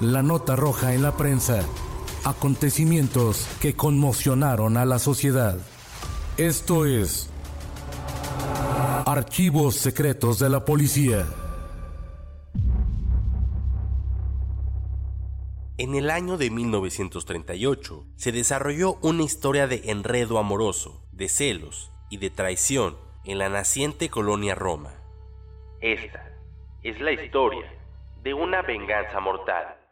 La nota roja en la prensa. Acontecimientos que conmocionaron a la sociedad. Esto es Archivos Secretos de la Policía. En el año de 1938 se desarrolló una historia de enredo amoroso, de celos y de traición en la naciente colonia Roma. Esta es la historia de una venganza mortal.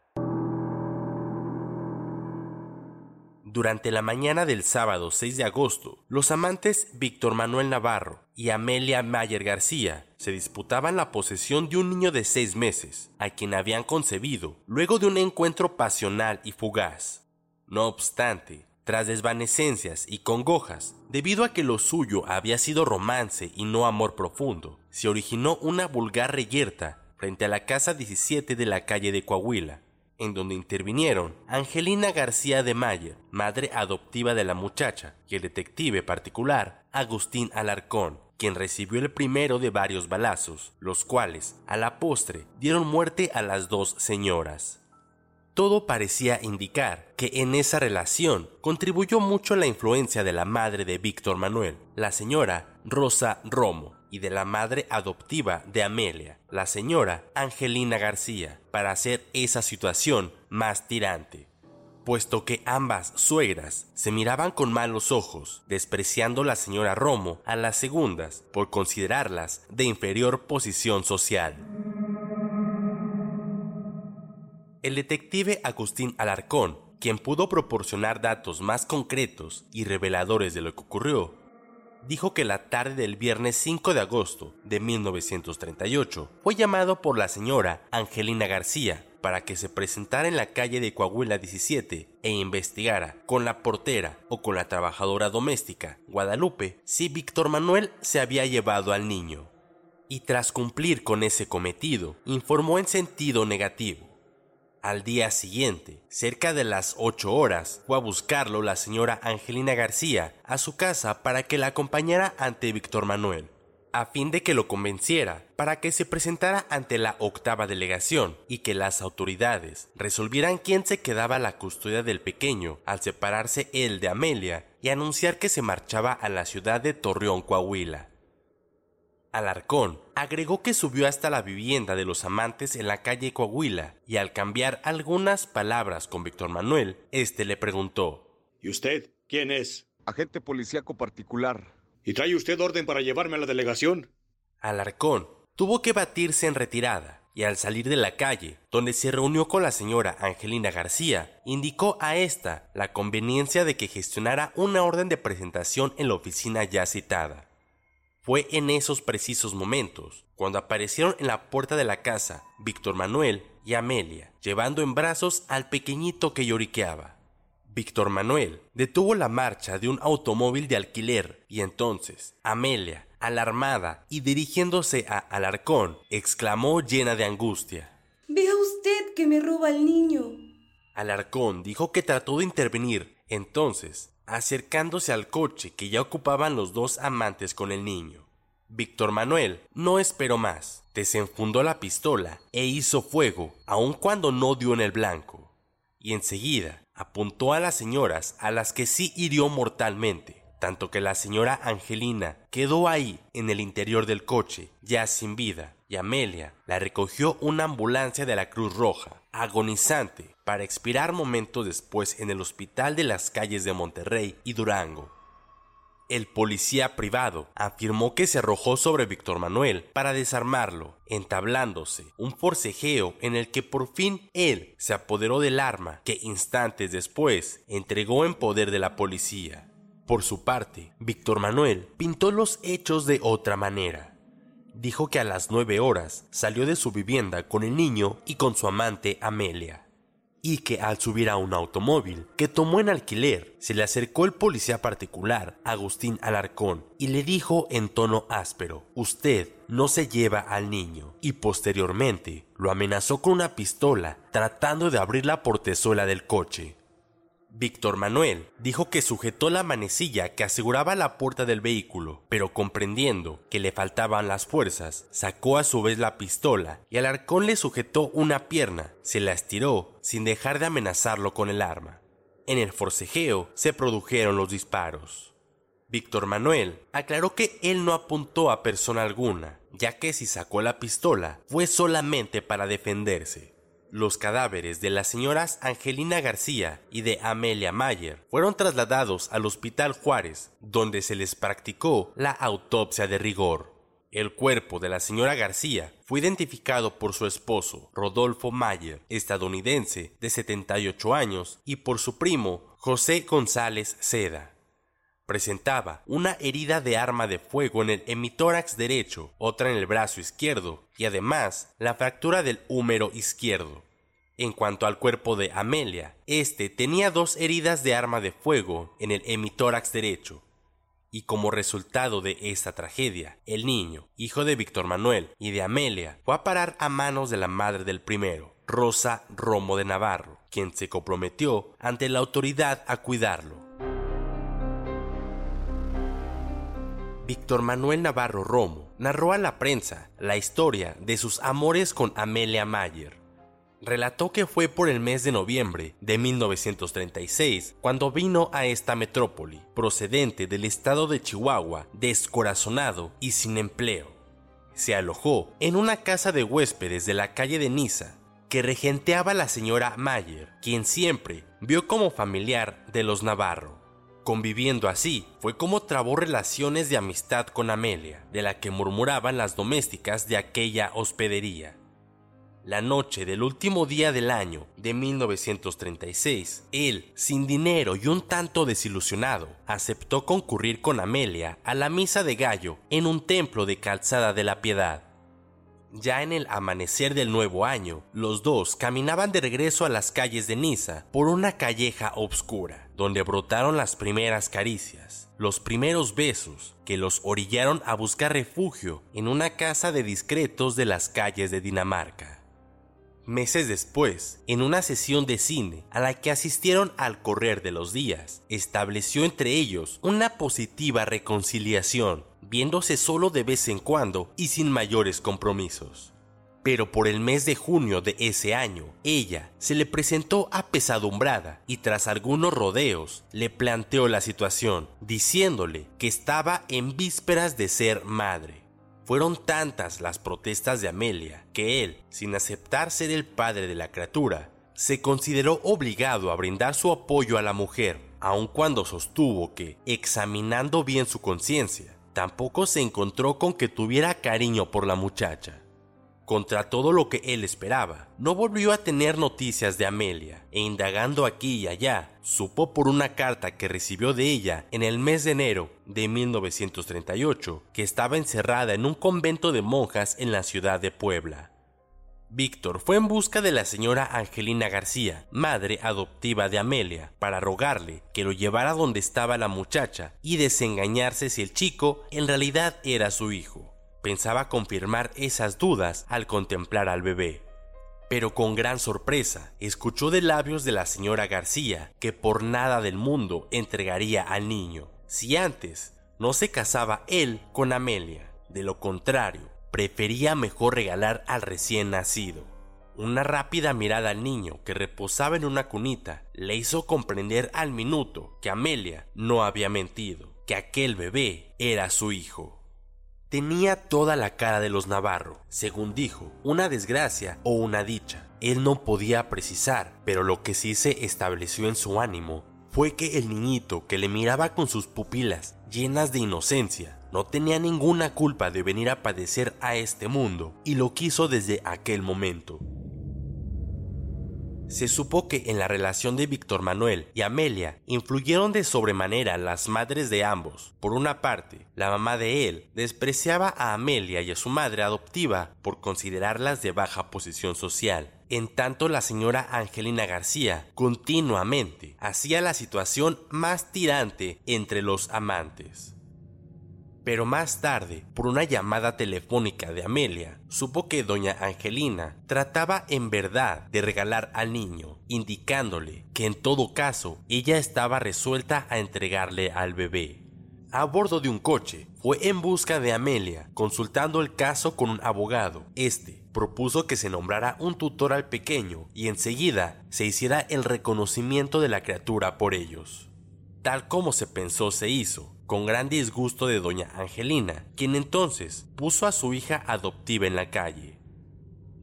Durante la mañana del sábado 6 de agosto, los amantes Víctor Manuel Navarro y Amelia Mayer García se disputaban la posesión de un niño de seis meses, a quien habían concebido luego de un encuentro pasional y fugaz. No obstante, tras desvanecencias y congojas, debido a que lo suyo había sido romance y no amor profundo, se originó una vulgar reyerta frente a la casa 17 de la calle de Coahuila, en donde intervinieron Angelina García de Mayer, madre adoptiva de la muchacha, y el detective particular Agustín Alarcón, quien recibió el primero de varios balazos, los cuales, a la postre, dieron muerte a las dos señoras. Todo parecía indicar que en esa relación contribuyó mucho la influencia de la madre de Víctor Manuel, la señora Rosa Romo, y de la madre adoptiva de Amelia, la señora Angelina García, para hacer esa situación más tirante, puesto que ambas suegras se miraban con malos ojos, despreciando la señora Romo a las segundas por considerarlas de inferior posición social. El detective Agustín Alarcón, quien pudo proporcionar datos más concretos y reveladores de lo que ocurrió, dijo que la tarde del viernes 5 de agosto de 1938 fue llamado por la señora Angelina García para que se presentara en la calle de Coahuila 17 e investigara con la portera o con la trabajadora doméstica Guadalupe si Víctor Manuel se había llevado al niño. Y tras cumplir con ese cometido, informó en sentido negativo. Al día siguiente, cerca de las 8 horas, fue a buscarlo la señora Angelina García a su casa para que la acompañara ante Víctor Manuel, a fin de que lo convenciera para que se presentara ante la octava delegación y que las autoridades resolvieran quién se quedaba la custodia del pequeño al separarse él de Amelia y anunciar que se marchaba a la ciudad de Torreón, Coahuila. Alarcón agregó que subió hasta la vivienda de los amantes en la calle Coahuila y al cambiar algunas palabras con Víctor Manuel, este le preguntó: ¿Y usted? ¿Quién es? Agente policíaco particular. ¿Y trae usted orden para llevarme a la delegación? Alarcón tuvo que batirse en retirada y al salir de la calle, donde se reunió con la señora Angelina García, indicó a esta la conveniencia de que gestionara una orden de presentación en la oficina ya citada. Fue en esos precisos momentos cuando aparecieron en la puerta de la casa Víctor Manuel y Amelia, llevando en brazos al pequeñito que lloriqueaba. Víctor Manuel detuvo la marcha de un automóvil de alquiler y entonces Amelia, alarmada y dirigiéndose a Alarcón, exclamó llena de angustia. Vea usted que me roba el niño. Alarcón dijo que trató de intervenir, entonces acercándose al coche que ya ocupaban los dos amantes con el niño. Víctor Manuel no esperó más, desenfundó la pistola e hizo fuego, aun cuando no dio en el blanco, y enseguida apuntó a las señoras a las que sí hirió mortalmente, tanto que la señora Angelina quedó ahí en el interior del coche, ya sin vida, y Amelia la recogió una ambulancia de la Cruz Roja, agonizante, para expirar momentos después en el hospital de las calles de Monterrey y Durango. El policía privado afirmó que se arrojó sobre Víctor Manuel para desarmarlo, entablándose un forcejeo en el que por fin él se apoderó del arma que instantes después entregó en poder de la policía. Por su parte, Víctor Manuel pintó los hechos de otra manera. Dijo que a las nueve horas salió de su vivienda con el niño y con su amante Amelia y que al subir a un automóvil que tomó en alquiler, se le acercó el policía particular, Agustín Alarcón, y le dijo en tono áspero, usted no se lleva al niño, y posteriormente lo amenazó con una pistola, tratando de abrir la portezuela del coche. Víctor Manuel dijo que sujetó la manecilla que aseguraba la puerta del vehículo, pero comprendiendo que le faltaban las fuerzas, sacó a su vez la pistola y al arcón le sujetó una pierna, se la estiró sin dejar de amenazarlo con el arma. En el forcejeo se produjeron los disparos. Víctor Manuel aclaró que él no apuntó a persona alguna, ya que si sacó la pistola fue solamente para defenderse. Los cadáveres de las señoras Angelina García y de Amelia Mayer fueron trasladados al Hospital Juárez, donde se les practicó la autopsia de rigor. El cuerpo de la señora García fue identificado por su esposo, Rodolfo Mayer, estadounidense de 78 años, y por su primo, José González Seda. Presentaba una herida de arma de fuego en el hemitórax derecho, otra en el brazo izquierdo y además la fractura del húmero izquierdo. En cuanto al cuerpo de Amelia, este tenía dos heridas de arma de fuego en el hemitórax derecho. Y como resultado de esta tragedia, el niño, hijo de Víctor Manuel y de Amelia, fue a parar a manos de la madre del primero, Rosa Romo de Navarro, quien se comprometió ante la autoridad a cuidarlo. Víctor Manuel Navarro Romo narró a la prensa la historia de sus amores con Amelia Mayer, relató que fue por el mes de noviembre de 1936 cuando vino a esta metrópoli, procedente del estado de Chihuahua, descorazonado y sin empleo. Se alojó en una casa de huéspedes de la calle de Niza, que regenteaba la señora Mayer, quien siempre vio como familiar de los Navarro. Conviviendo así, fue como trabó relaciones de amistad con Amelia, de la que murmuraban las domésticas de aquella hospedería. La noche del último día del año de 1936, él, sin dinero y un tanto desilusionado, aceptó concurrir con Amelia a la misa de gallo en un templo de Calzada de la Piedad. Ya en el amanecer del nuevo año, los dos caminaban de regreso a las calles de Niza por una calleja obscura, donde brotaron las primeras caricias, los primeros besos que los orillaron a buscar refugio en una casa de discretos de las calles de Dinamarca. Meses después, en una sesión de cine a la que asistieron al correr de los días, estableció entre ellos una positiva reconciliación, viéndose solo de vez en cuando y sin mayores compromisos. Pero por el mes de junio de ese año, ella se le presentó apesadumbrada y tras algunos rodeos le planteó la situación, diciéndole que estaba en vísperas de ser madre fueron tantas las protestas de Amelia que él, sin aceptar ser el padre de la criatura, se consideró obligado a brindar su apoyo a la mujer, aun cuando sostuvo que, examinando bien su conciencia, tampoco se encontró con que tuviera cariño por la muchacha. Contra todo lo que él esperaba, no volvió a tener noticias de Amelia, e indagando aquí y allá, supo por una carta que recibió de ella en el mes de enero de 1938 que estaba encerrada en un convento de monjas en la ciudad de Puebla. Víctor fue en busca de la señora Angelina García, madre adoptiva de Amelia, para rogarle que lo llevara donde estaba la muchacha y desengañarse si el chico en realidad era su hijo pensaba confirmar esas dudas al contemplar al bebé. Pero con gran sorpresa, escuchó de labios de la señora García que por nada del mundo entregaría al niño, si antes no se casaba él con Amelia. De lo contrario, prefería mejor regalar al recién nacido. Una rápida mirada al niño que reposaba en una cunita le hizo comprender al minuto que Amelia no había mentido que aquel bebé era su hijo. Tenía toda la cara de los Navarro, según dijo, una desgracia o una dicha. Él no podía precisar, pero lo que sí se estableció en su ánimo fue que el niñito que le miraba con sus pupilas llenas de inocencia no tenía ninguna culpa de venir a padecer a este mundo y lo quiso desde aquel momento. Se supo que en la relación de Víctor Manuel y Amelia influyeron de sobremanera las madres de ambos. Por una parte, la mamá de él despreciaba a Amelia y a su madre adoptiva por considerarlas de baja posición social. En tanto, la señora Angelina García continuamente hacía la situación más tirante entre los amantes. Pero más tarde, por una llamada telefónica de Amelia, supo que doña Angelina trataba en verdad de regalar al niño, indicándole que en todo caso ella estaba resuelta a entregarle al bebé. A bordo de un coche, fue en busca de Amelia, consultando el caso con un abogado. Este propuso que se nombrara un tutor al pequeño y enseguida se hiciera el reconocimiento de la criatura por ellos. Tal como se pensó se hizo, con gran disgusto de doña Angelina, quien entonces puso a su hija adoptiva en la calle.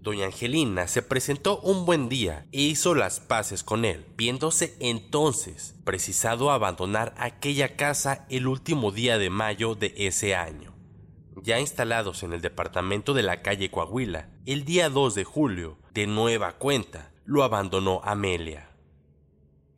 Doña Angelina se presentó un buen día e hizo las paces con él, viéndose entonces precisado abandonar aquella casa el último día de mayo de ese año. Ya instalados en el departamento de la calle Coahuila, el día 2 de julio, de nueva cuenta, lo abandonó Amelia.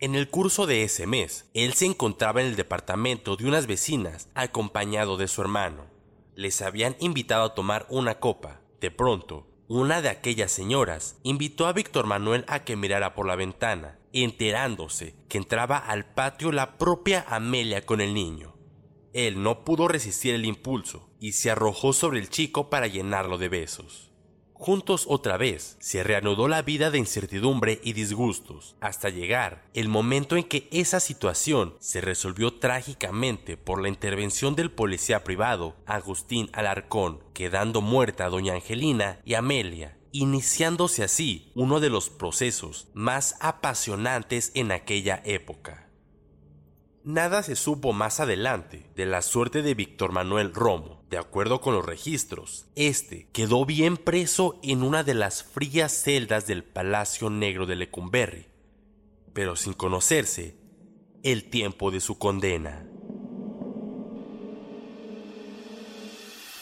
En el curso de ese mes, él se encontraba en el departamento de unas vecinas acompañado de su hermano. Les habían invitado a tomar una copa. De pronto, una de aquellas señoras invitó a Víctor Manuel a que mirara por la ventana, enterándose que entraba al patio la propia Amelia con el niño. Él no pudo resistir el impulso y se arrojó sobre el chico para llenarlo de besos. Juntos otra vez se reanudó la vida de incertidumbre y disgustos, hasta llegar el momento en que esa situación se resolvió trágicamente por la intervención del policía privado Agustín Alarcón, quedando muerta doña Angelina y Amelia, iniciándose así uno de los procesos más apasionantes en aquella época. Nada se supo más adelante de la suerte de Víctor Manuel Romo. De acuerdo con los registros, este quedó bien preso en una de las frías celdas del Palacio Negro de Lecumberri, pero sin conocerse el tiempo de su condena.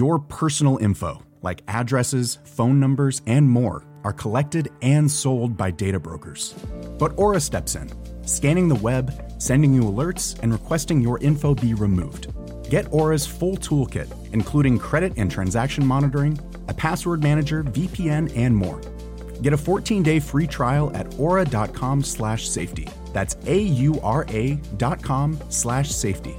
Your personal info, like addresses, phone numbers, and more, are collected and sold by data brokers. But Aura steps in, scanning the web, sending you alerts, and requesting your info be removed. Get Aura's full toolkit, including credit and transaction monitoring, a password manager, VPN, and more. Get a 14-day free trial at aura.com slash safety. That's A-U-R-A dot com slash safety.